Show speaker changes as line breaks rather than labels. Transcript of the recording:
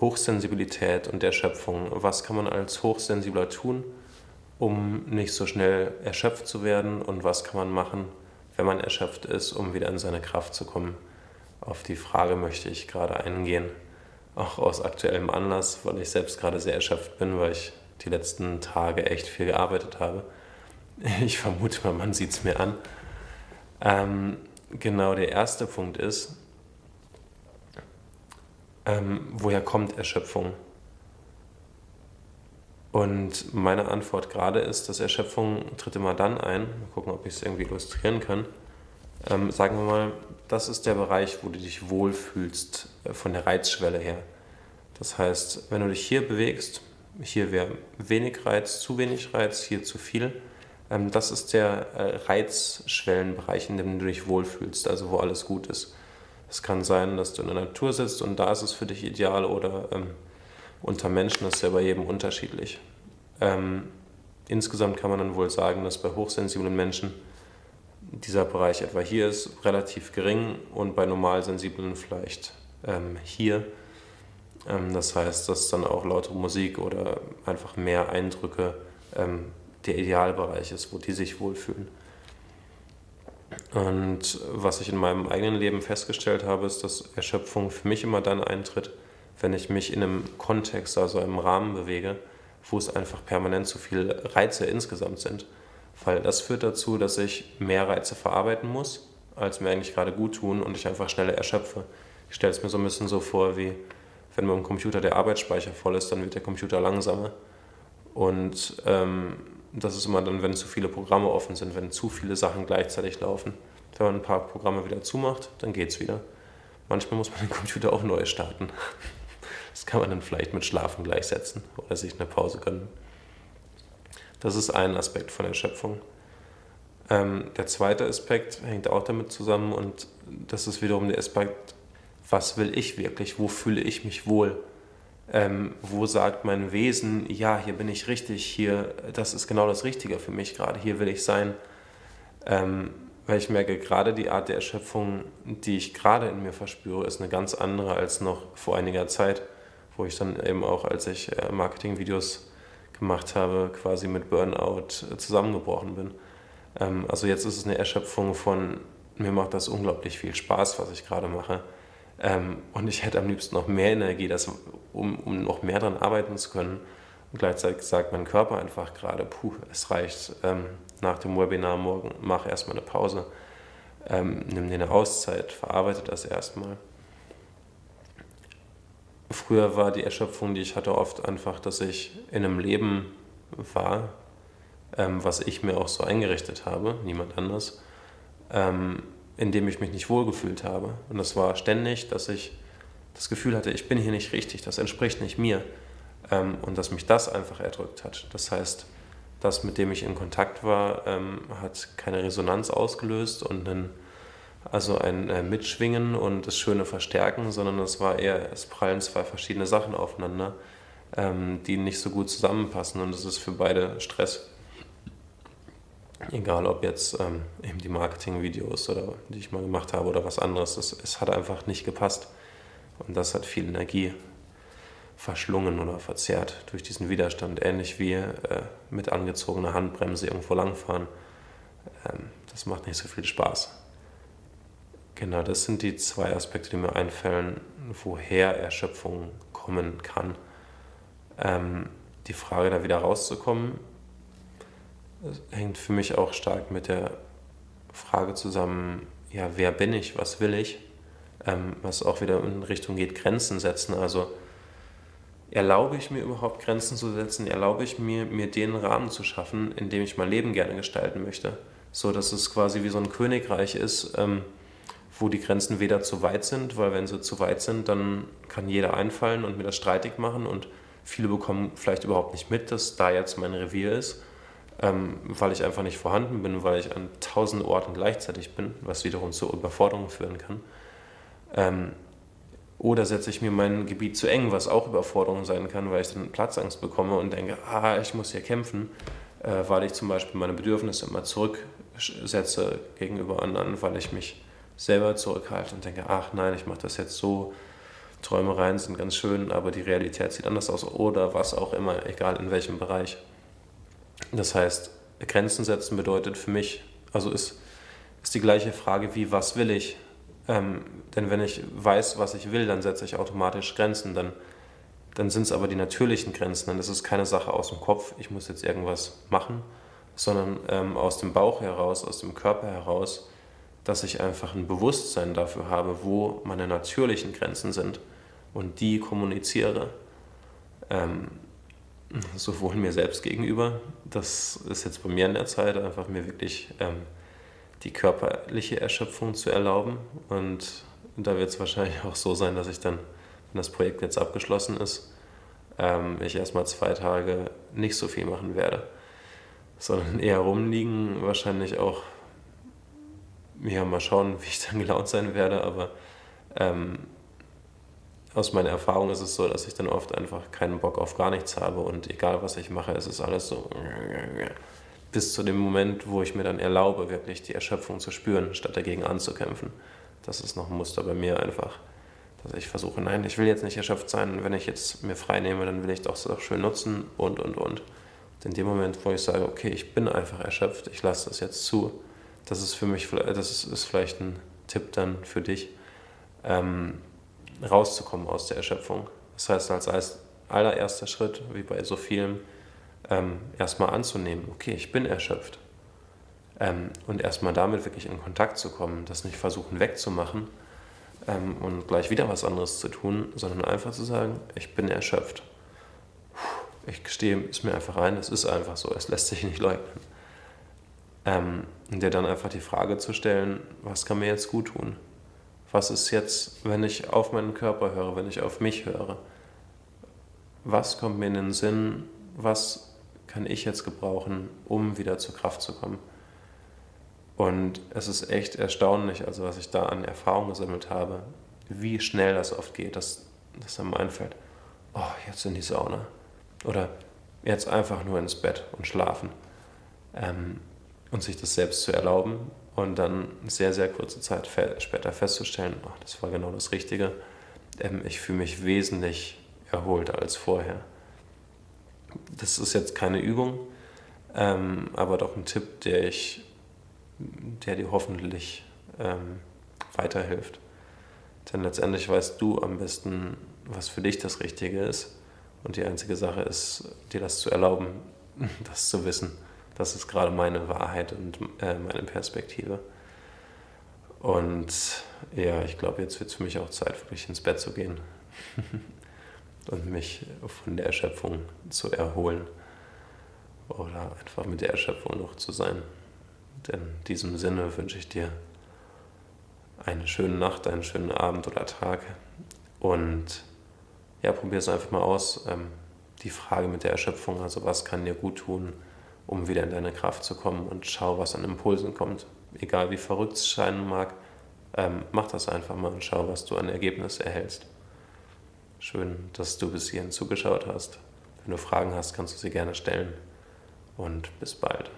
Hochsensibilität und Erschöpfung. Was kann man als Hochsensibler tun, um nicht so schnell erschöpft zu werden? Und was kann man machen, wenn man erschöpft ist, um wieder in seine Kraft zu kommen? Auf die Frage möchte ich gerade eingehen. Auch aus aktuellem Anlass, weil ich selbst gerade sehr erschöpft bin, weil ich die letzten Tage echt viel gearbeitet habe. Ich vermute mal, man sieht es mir an. Ähm, genau, der erste Punkt ist, ähm, woher kommt Erschöpfung? Und meine Antwort gerade ist, dass Erschöpfung tritt immer dann ein, mal gucken, ob ich es irgendwie illustrieren kann. Ähm, sagen wir mal, das ist der Bereich, wo du dich wohlfühlst äh, von der Reizschwelle her. Das heißt, wenn du dich hier bewegst, hier wäre wenig Reiz, zu wenig Reiz, hier zu viel, ähm, das ist der äh, Reizschwellenbereich, in dem du dich wohlfühlst, also wo alles gut ist. Es kann sein, dass du in der Natur sitzt und da ist es für dich ideal oder ähm, unter Menschen ist ja bei jedem unterschiedlich. Ähm, insgesamt kann man dann wohl sagen, dass bei hochsensiblen Menschen dieser Bereich etwa hier ist relativ gering und bei normalsensiblen vielleicht ähm, hier. Ähm, das heißt, dass dann auch lautere Musik oder einfach mehr Eindrücke ähm, der Idealbereich ist, wo die sich wohlfühlen. Und was ich in meinem eigenen Leben festgestellt habe, ist, dass Erschöpfung für mich immer dann eintritt, wenn ich mich in einem Kontext, also einem Rahmen bewege, wo es einfach permanent zu viele Reize insgesamt sind. Weil das führt dazu, dass ich mehr Reize verarbeiten muss, als mir eigentlich gerade gut tun und ich einfach schneller erschöpfe. Ich stelle es mir so ein bisschen so vor, wie wenn beim Computer der Arbeitsspeicher voll ist, dann wird der Computer langsamer. Und ähm, das ist immer dann, wenn zu viele Programme offen sind, wenn zu viele Sachen gleichzeitig laufen. Wenn man ein paar Programme wieder zumacht, dann geht es wieder. Manchmal muss man den Computer auch neu starten. Das kann man dann vielleicht mit Schlafen gleichsetzen oder sich eine Pause gönnen. Das ist ein Aspekt von Erschöpfung. Ähm, der zweite Aspekt hängt auch damit zusammen und das ist wiederum der Aspekt, was will ich wirklich, wo fühle ich mich wohl, ähm, wo sagt mein Wesen, ja, hier bin ich richtig, hier, das ist genau das Richtige für mich gerade, hier will ich sein. Ähm, weil ich merke, gerade die Art der Erschöpfung, die ich gerade in mir verspüre, ist eine ganz andere als noch vor einiger Zeit, wo ich dann eben auch, als ich äh, Marketingvideos gemacht habe, quasi mit Burnout zusammengebrochen bin. Ähm, also jetzt ist es eine Erschöpfung von, mir macht das unglaublich viel Spaß, was ich gerade mache. Ähm, und ich hätte am liebsten noch mehr Energie, das, um, um noch mehr daran arbeiten zu können. Und gleichzeitig sagt mein Körper einfach gerade, puh, es reicht ähm, nach dem Webinar morgen, mach erstmal eine Pause, ähm, nimm dir eine Auszeit, verarbeite das erstmal. Früher war die Erschöpfung, die ich hatte, oft einfach, dass ich in einem Leben war, ähm, was ich mir auch so eingerichtet habe, niemand anders, ähm, in dem ich mich nicht wohlgefühlt habe. Und das war ständig, dass ich das Gefühl hatte, ich bin hier nicht richtig, das entspricht nicht mir. Ähm, und dass mich das einfach erdrückt hat. Das heißt, das, mit dem ich in Kontakt war, ähm, hat keine Resonanz ausgelöst und einen, also ein äh, Mitschwingen und das schöne Verstärken, sondern es war eher, es prallen zwei verschiedene Sachen aufeinander, ähm, die nicht so gut zusammenpassen und es ist für beide Stress. Egal ob jetzt ähm, eben die Marketingvideos oder die ich mal gemacht habe oder was anderes, es, es hat einfach nicht gepasst. Und das hat viel Energie verschlungen oder verzerrt durch diesen Widerstand, ähnlich wie äh, mit angezogener Handbremse irgendwo langfahren. Ähm, das macht nicht so viel Spaß. Genau, das sind die zwei Aspekte, die mir einfallen, woher Erschöpfung kommen kann. Ähm, die Frage, da wieder rauszukommen, hängt für mich auch stark mit der Frage zusammen, ja, wer bin ich, was will ich, ähm, was auch wieder in Richtung geht, Grenzen setzen. Also erlaube ich mir überhaupt Grenzen zu setzen, erlaube ich mir, mir den Rahmen zu schaffen, in dem ich mein Leben gerne gestalten möchte. So dass es quasi wie so ein Königreich ist, ähm, wo die Grenzen weder zu weit sind, weil wenn sie zu weit sind, dann kann jeder einfallen und mir das streitig machen und viele bekommen vielleicht überhaupt nicht mit, dass da jetzt mein Revier ist ähm, weil ich einfach nicht vorhanden bin, weil ich an tausend Orten gleichzeitig bin, was wiederum zur Überforderung führen kann. Ähm, oder setze ich mir mein Gebiet zu eng, was auch Überforderung sein kann, weil ich dann Platzangst bekomme und denke, ah, ich muss hier kämpfen, äh, weil ich zum Beispiel meine Bedürfnisse immer zurücksetze gegenüber anderen, weil ich mich selber zurückhalte und denke, ach nein, ich mache das jetzt so, Träumereien sind ganz schön, aber die Realität sieht anders aus oder was auch immer, egal in welchem Bereich. Das heißt, Grenzen setzen bedeutet für mich, also ist, ist die gleiche Frage wie, was will ich? Ähm, denn wenn ich weiß, was ich will, dann setze ich automatisch Grenzen. Dann, dann sind es aber die natürlichen Grenzen. Dann ist es keine Sache aus dem Kopf, ich muss jetzt irgendwas machen, sondern ähm, aus dem Bauch heraus, aus dem Körper heraus, dass ich einfach ein Bewusstsein dafür habe, wo meine natürlichen Grenzen sind und die kommuniziere. Ähm, sowohl mir selbst gegenüber, das ist jetzt bei mir in der Zeit, einfach mir wirklich ähm, die körperliche Erschöpfung zu erlauben. Und da wird es wahrscheinlich auch so sein, dass ich dann, wenn das Projekt jetzt abgeschlossen ist, ähm, ich erstmal zwei Tage nicht so viel machen werde, sondern eher rumliegen, wahrscheinlich auch, ja, mal schauen, wie ich dann gelaunt sein werde, aber ähm, aus meiner Erfahrung ist es so, dass ich dann oft einfach keinen Bock auf gar nichts habe und egal was ich mache, es ist alles so bis zu dem Moment, wo ich mir dann erlaube, wirklich die Erschöpfung zu spüren, statt dagegen anzukämpfen. Das ist noch ein Muster bei mir einfach, dass ich versuche, nein, ich will jetzt nicht erschöpft sein, wenn ich jetzt mir frei nehme, dann will ich das auch schön nutzen und, und, und. Und in dem Moment, wo ich sage, okay, ich bin einfach erschöpft, ich lasse das jetzt zu, das ist für mich, das ist, vielleicht ein Tipp dann für dich, ähm, rauszukommen aus der Erschöpfung. Das heißt, als allererster Schritt, wie bei so vielen, ähm, erstmal anzunehmen, okay, ich bin erschöpft. Ähm, und erstmal damit wirklich in Kontakt zu kommen, das nicht versuchen wegzumachen ähm, und gleich wieder was anderes zu tun, sondern einfach zu sagen, ich bin erschöpft. Ich gestehe es mir einfach ein, es ist einfach so, es lässt sich nicht leugnen. Ähm, und dir dann einfach die Frage zu stellen, was kann mir jetzt gut tun? Was ist jetzt, wenn ich auf meinen Körper höre, wenn ich auf mich höre? Was kommt mir in den Sinn? Was kann ich jetzt gebrauchen, um wieder zur Kraft zu kommen? Und es ist echt erstaunlich, also was ich da an Erfahrung gesammelt habe, wie schnell das oft geht, dass, dass einem einfällt, oh, jetzt in die Sauna. Oder jetzt einfach nur ins Bett und schlafen. Ähm, und sich das selbst zu erlauben und dann sehr, sehr kurze Zeit später festzustellen, ach, das war genau das Richtige. Ähm, ich fühle mich wesentlich erholter als vorher. Das ist jetzt keine Übung, ähm, aber doch ein Tipp, der, ich, der dir hoffentlich ähm, weiterhilft. Denn letztendlich weißt du am besten, was für dich das Richtige ist. Und die einzige Sache ist, dir das zu erlauben, das zu wissen. Das ist gerade meine Wahrheit und äh, meine Perspektive. Und ja, ich glaube, jetzt wird es für mich auch Zeit, wirklich ins Bett zu gehen und mich von der Erschöpfung zu erholen oder einfach mit der Erschöpfung noch zu sein. Denn in diesem Sinne wünsche ich dir eine schöne Nacht, einen schönen Abend oder Tag und ja, probier es einfach mal aus. Ähm, die Frage mit der Erschöpfung, also was kann dir gut tun, um wieder in deine Kraft zu kommen und schau, was an Impulsen kommt. Egal wie verrückt es scheinen mag, ähm, mach das einfach mal und schau, was du an Ergebnis erhältst. Schön, dass du bis hierhin zugeschaut hast. Wenn du Fragen hast, kannst du sie gerne stellen und bis bald.